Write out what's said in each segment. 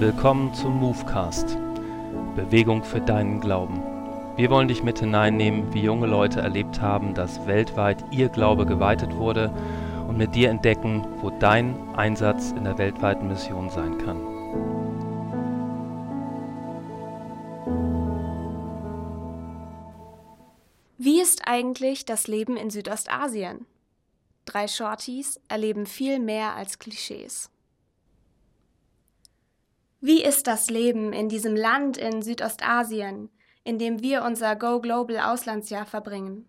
Willkommen zum Movecast. Bewegung für deinen Glauben. Wir wollen dich mit hineinnehmen, wie junge Leute erlebt haben, dass weltweit ihr Glaube geweitet wurde und mit dir entdecken, wo dein Einsatz in der weltweiten Mission sein kann. Wie ist eigentlich das Leben in Südostasien? Drei Shorties erleben viel mehr als Klischees. Wie ist das Leben in diesem Land in Südostasien, in dem wir unser Go Global Auslandsjahr verbringen?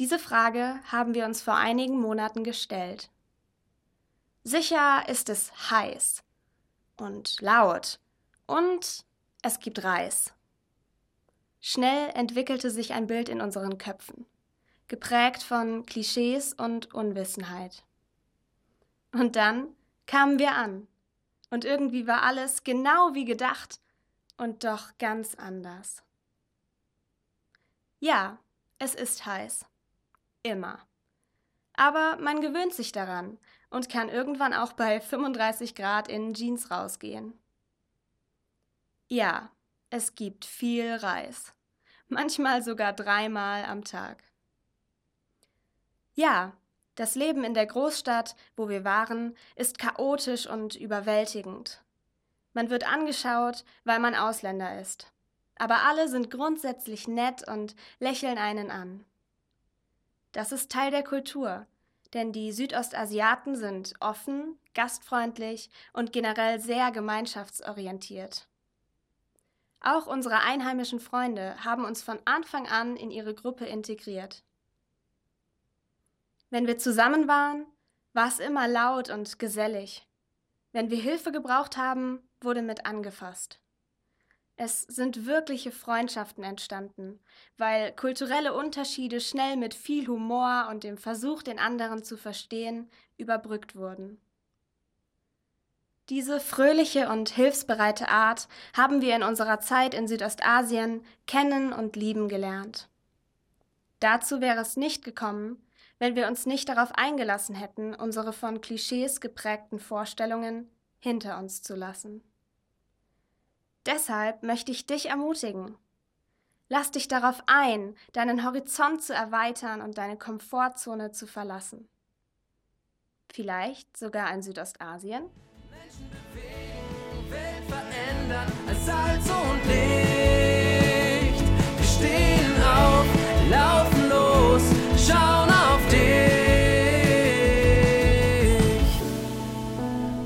Diese Frage haben wir uns vor einigen Monaten gestellt. Sicher ist es heiß und laut und es gibt Reis. Schnell entwickelte sich ein Bild in unseren Köpfen, geprägt von Klischees und Unwissenheit. Und dann kamen wir an und irgendwie war alles genau wie gedacht und doch ganz anders. Ja, es ist heiß. Immer. Aber man gewöhnt sich daran und kann irgendwann auch bei 35 Grad in Jeans rausgehen. Ja, es gibt viel Reis. Manchmal sogar dreimal am Tag. Ja, das Leben in der Großstadt, wo wir waren, ist chaotisch und überwältigend. Man wird angeschaut, weil man Ausländer ist. Aber alle sind grundsätzlich nett und lächeln einen an. Das ist Teil der Kultur, denn die Südostasiaten sind offen, gastfreundlich und generell sehr gemeinschaftsorientiert. Auch unsere einheimischen Freunde haben uns von Anfang an in ihre Gruppe integriert. Wenn wir zusammen waren, war es immer laut und gesellig. Wenn wir Hilfe gebraucht haben, wurde mit angefasst. Es sind wirkliche Freundschaften entstanden, weil kulturelle Unterschiede schnell mit viel Humor und dem Versuch, den anderen zu verstehen, überbrückt wurden. Diese fröhliche und hilfsbereite Art haben wir in unserer Zeit in Südostasien kennen und lieben gelernt. Dazu wäre es nicht gekommen, wenn wir uns nicht darauf eingelassen hätten, unsere von Klischees geprägten Vorstellungen hinter uns zu lassen. Deshalb möchte ich dich ermutigen. Lass dich darauf ein, deinen Horizont zu erweitern und deine Komfortzone zu verlassen. Vielleicht sogar in Südostasien?